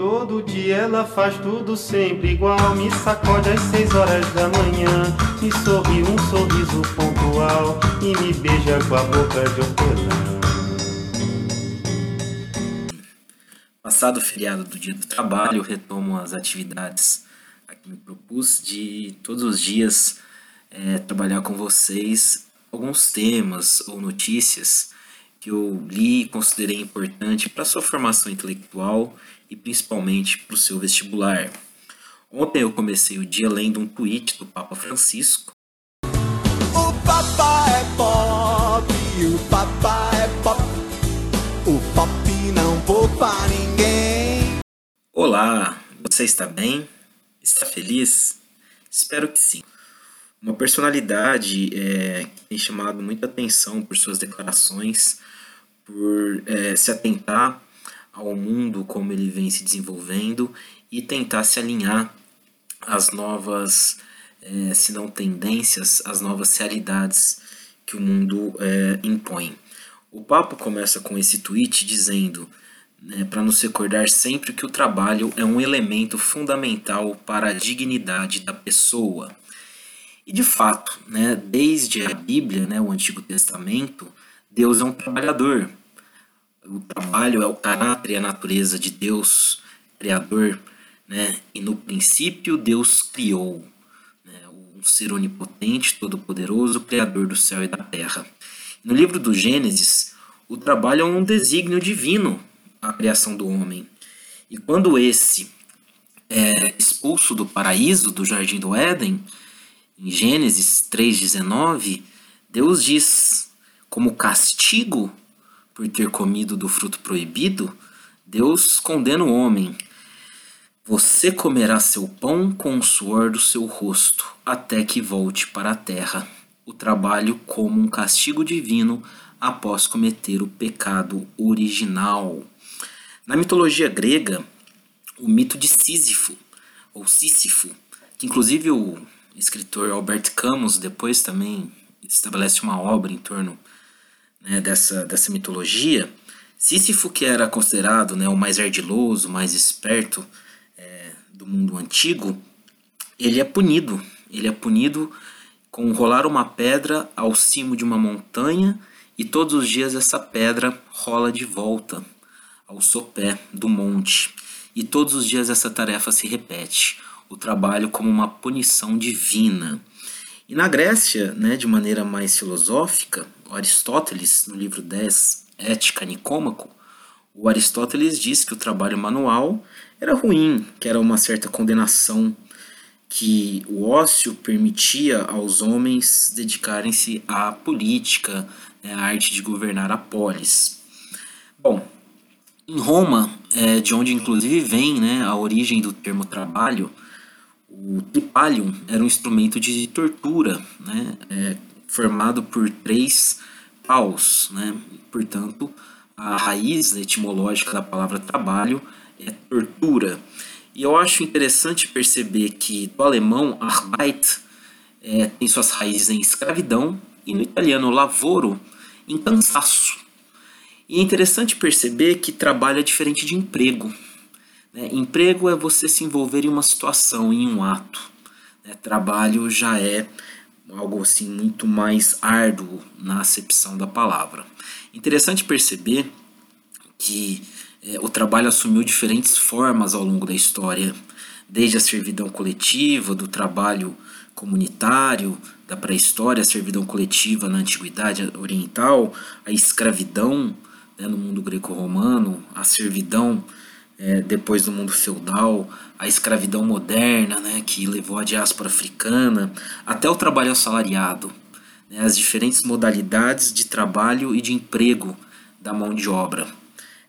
Todo dia ela faz tudo sempre igual. Me sacode às seis horas da manhã. Me sorri um sorriso pontual. E me beija com a boca de hortelã. Passado o feriado do dia do trabalho, retomo as atividades a que me propus de todos os dias é, trabalhar com vocês alguns temas ou notícias que eu li e considerei importante para sua formação intelectual e principalmente para o seu vestibular. Ontem eu comecei o dia lendo um tweet do Papa Francisco. O Papa é pop, o Papa é pop, o pop não poupa ninguém. Olá, você está bem? Está feliz? Espero que sim. Uma personalidade é, que tem chamado muita atenção por suas declarações, por é, se atentar ao mundo como ele vem se desenvolvendo e tentar se alinhar às novas, é, se não tendências, às novas realidades que o mundo é, impõe. O papo começa com esse tweet dizendo né, para nos recordar sempre que o trabalho é um elemento fundamental para a dignidade da pessoa. E de fato, né, desde a Bíblia, né, o Antigo Testamento, Deus é um trabalhador. O trabalho é o caráter e a natureza de Deus, Criador. Né? E no princípio, Deus criou né, um ser onipotente, todo-poderoso, Criador do céu e da terra. No livro do Gênesis, o trabalho é um desígnio divino à criação do homem. E quando esse é expulso do paraíso, do jardim do Éden, em Gênesis 3,19, Deus diz: como castigo por ter comido do fruto proibido, Deus condena o homem. Você comerá seu pão com o suor do seu rosto, até que volte para a terra. O trabalho como um castigo divino após cometer o pecado original. Na mitologia grega, o mito de Sísifo, ou Sísifo, que inclusive o escritor Albert Camus depois também estabelece uma obra em torno né, dessa, dessa mitologia. Sísifo, que era considerado né, o mais ardiloso, o mais esperto é, do mundo antigo, ele é punido. Ele é punido com rolar uma pedra ao cimo de uma montanha e todos os dias essa pedra rola de volta ao sopé do monte. E todos os dias essa tarefa se repete o trabalho como uma punição divina. E na Grécia, né, de maneira mais filosófica, Aristóteles, no livro 10, Ética Nicômaco, o Aristóteles diz que o trabalho manual era ruim, que era uma certa condenação, que o ócio permitia aos homens dedicarem-se à política, né, à arte de governar a polis. Bom, em Roma, é, de onde inclusive vem né, a origem do termo trabalho, o tripalium era um instrumento de tortura, né, é, formado por três paus, né, portanto, a raiz etimológica da palavra trabalho é tortura. E eu acho interessante perceber que do alemão Arbeit é, tem suas raízes em escravidão e no italiano lavoro em cansaço. E é interessante perceber que trabalho é diferente de emprego. Né? Emprego é você se envolver em uma situação, em um ato. Né? Trabalho já é algo assim muito mais árduo na acepção da palavra. Interessante perceber que é, o trabalho assumiu diferentes formas ao longo da história, desde a servidão coletiva, do trabalho comunitário, da pré-história, a servidão coletiva na antiguidade oriental, a escravidão né, no mundo greco-romano, a servidão é, depois do mundo feudal, a escravidão moderna, né, que levou a diáspora africana, até o trabalho assalariado, né, as diferentes modalidades de trabalho e de emprego da mão de obra.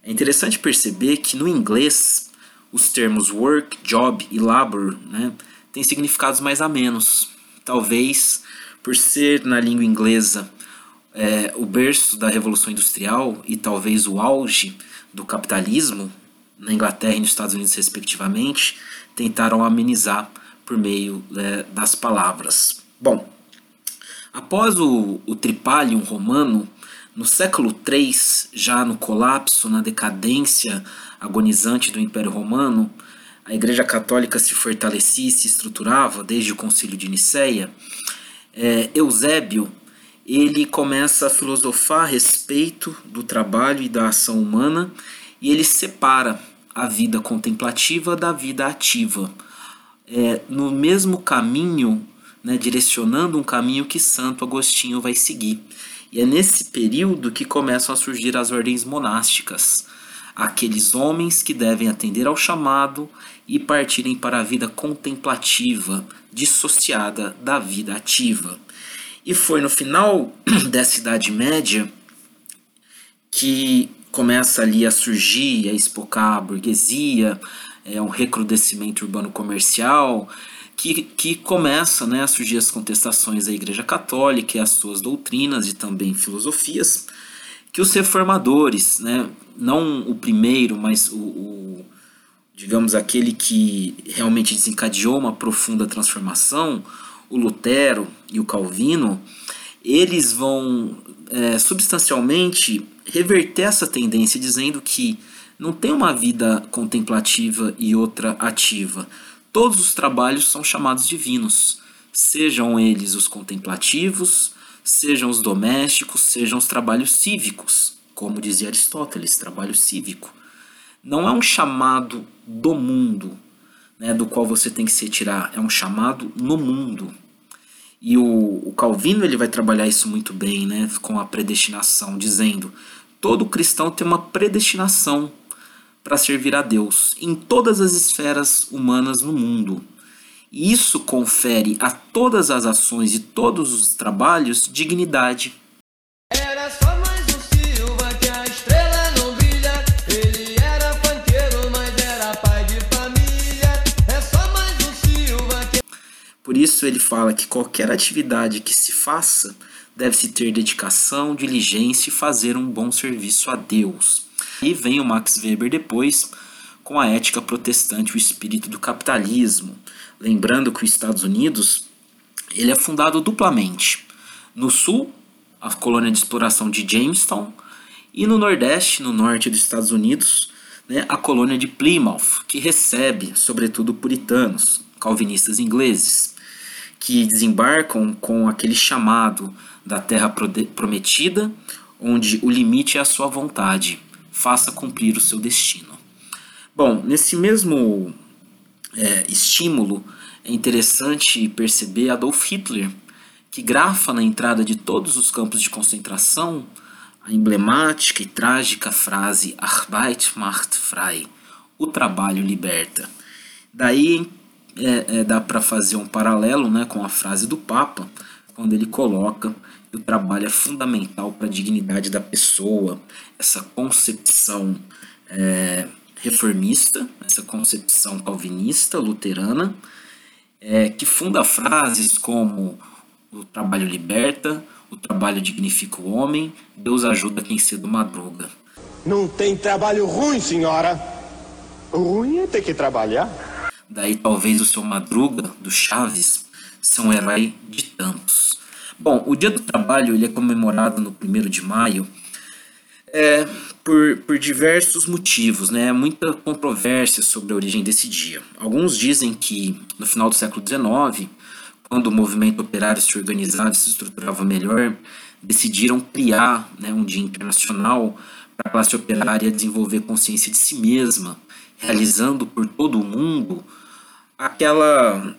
É interessante perceber que no inglês os termos work, job e labor né, têm significados mais a menos. Talvez por ser na língua inglesa é, o berço da Revolução Industrial e talvez o auge do capitalismo, na Inglaterra e nos Estados Unidos, respectivamente, tentaram amenizar por meio é, das palavras. Bom, após o, o Tripalium romano, No século III, já no colapso, na decadência agonizante do Império Romano, a Igreja Católica se fortalecia e se estruturava desde o Concílio de Nicéia. É, Eusébio ele começa a filosofar a respeito do trabalho e da ação humana e ele separa a vida contemplativa da vida ativa, é, no mesmo caminho, né, direcionando um caminho que Santo Agostinho vai seguir. E é nesse período que começam a surgir as ordens monásticas, aqueles homens que devem atender ao chamado e partirem para a vida contemplativa, dissociada da vida ativa. E foi no final dessa Idade Média que começa ali a surgir, a espocar a burguesia, é um recrudescimento urbano comercial, que, que começa né, a surgir as contestações à Igreja Católica e às suas doutrinas e também filosofias, que os reformadores, né, não o primeiro, mas o, o digamos aquele que realmente desencadeou uma profunda transformação, o Lutero e o Calvino, eles vão é, substancialmente reverter essa tendência, dizendo que não tem uma vida contemplativa e outra ativa. Todos os trabalhos são chamados divinos, sejam eles os contemplativos, sejam os domésticos, sejam os trabalhos cívicos, como dizia Aristóteles, trabalho cívico. Não é um chamado do mundo, né, do qual você tem que se retirar, é um chamado no mundo. E o, o Calvino ele vai trabalhar isso muito bem, né, com a predestinação, dizendo: todo cristão tem uma predestinação para servir a Deus em todas as esferas humanas no mundo. E isso confere a todas as ações e todos os trabalhos dignidade. É. Por isso ele fala que qualquer atividade que se faça deve-se ter dedicação, diligência e fazer um bom serviço a Deus. E vem o Max Weber depois com a ética protestante, o espírito do capitalismo. Lembrando que os Estados Unidos ele é fundado duplamente. No sul, a colônia de exploração de Jamestown, e no nordeste, no norte dos Estados Unidos, né, a colônia de Plymouth, que recebe, sobretudo, puritanos, calvinistas ingleses, que desembarcam com aquele chamado da terra prometida, onde o limite é a sua vontade faça cumprir o seu destino. Bom, nesse mesmo é, estímulo, é interessante perceber Adolf Hitler, que grafa na entrada de todos os campos de concentração a emblemática e trágica frase Arbeit macht frei, o trabalho liberta. Daí é, é, dá para fazer um paralelo né, com a frase do Papa, quando ele coloca que o trabalho é fundamental para a dignidade da pessoa, essa concepção é, reformista, essa concepção calvinista, luterana, é, que funda frases como o trabalho liberta, o trabalho dignifica o homem, Deus ajuda quem cedo madruga. Não tem trabalho ruim, senhora. Ruim é ter que trabalhar. Daí talvez o seu Madruga, do Chaves, um herói de tantos. Bom, o Dia do Trabalho ele é comemorado no 1 de maio é, por, por diversos motivos, né? Muita controvérsia sobre a origem desse dia. Alguns dizem que no final do século XIX, quando o movimento operário se organizava e se estruturava melhor, decidiram criar né, um dia internacional para a classe operária desenvolver consciência de si mesma, realizando por todo o mundo aquela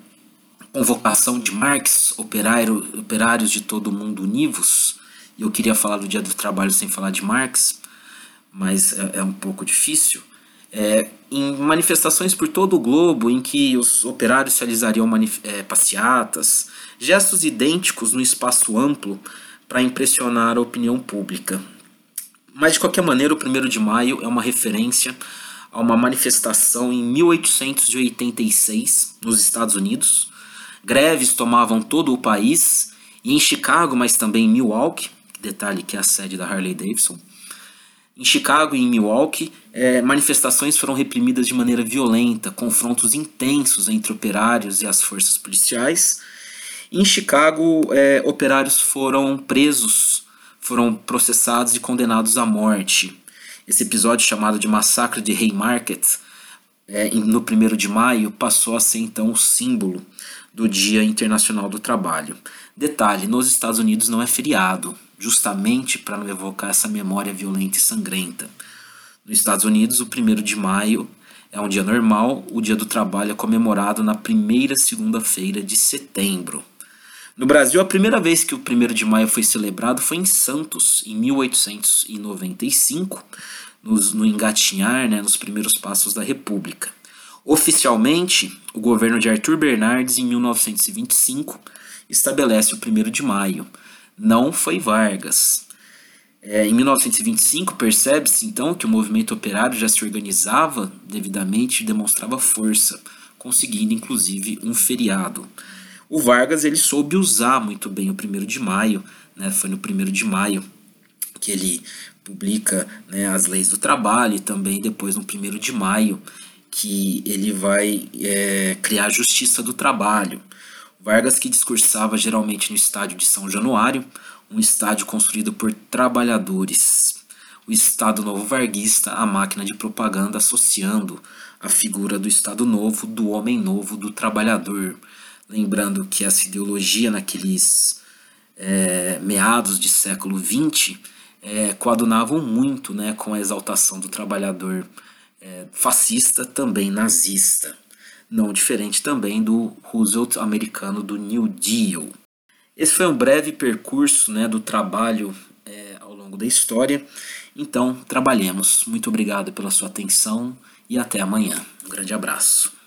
convocação de Marx, operário, operários de todo o mundo univos, eu queria falar do Dia do Trabalho sem falar de Marx, mas é, é um pouco difícil. É, em manifestações por todo o globo em que os operários realizariam é, passeatas, gestos idênticos no espaço amplo para impressionar a opinião pública. Mas de qualquer maneira, o 1 de maio é uma referência a uma manifestação em 1886 nos Estados Unidos. Greves tomavam todo o país e em Chicago, mas também em Milwaukee, detalhe que é a sede da Harley Davidson. Em Chicago e em Milwaukee, é, manifestações foram reprimidas de maneira violenta, confrontos intensos entre operários e as forças policiais. Em Chicago, é, operários foram presos, foram processados e condenados à morte. Esse episódio, chamado de Massacre de Haymarket, é, no 1 de maio, passou a ser então o símbolo do Dia Internacional do Trabalho. Detalhe: nos Estados Unidos não é feriado, justamente para não evocar essa memória violenta e sangrenta. Nos Estados Unidos, o 1 de maio é um dia normal, o Dia do Trabalho é comemorado na primeira segunda-feira de setembro. No Brasil, a primeira vez que o 1 de maio foi celebrado foi em Santos, em 1895, nos, no engatinhar, né, nos primeiros passos da República. Oficialmente, o governo de Arthur Bernardes, em 1925, estabelece o 1 de maio. Não foi Vargas. É, em 1925, percebe-se então que o movimento operário já se organizava devidamente e demonstrava força, conseguindo inclusive um feriado. O Vargas ele soube usar muito bem o 1 de maio, né? foi no 1 de maio que ele publica né, as leis do trabalho e também depois no 1 de maio que ele vai é, criar a justiça do trabalho. Vargas que discursava geralmente no estádio de São Januário, um estádio construído por trabalhadores. O Estado Novo Varguista, a máquina de propaganda associando a figura do Estado Novo, do homem novo, do trabalhador. Lembrando que essa ideologia naqueles é, meados de século XX é, coadunavam muito né, com a exaltação do trabalhador é, fascista, também nazista. Não diferente também do Roosevelt americano do New Deal. Esse foi um breve percurso né, do trabalho é, ao longo da história. Então, trabalhemos. Muito obrigado pela sua atenção e até amanhã. Um grande abraço.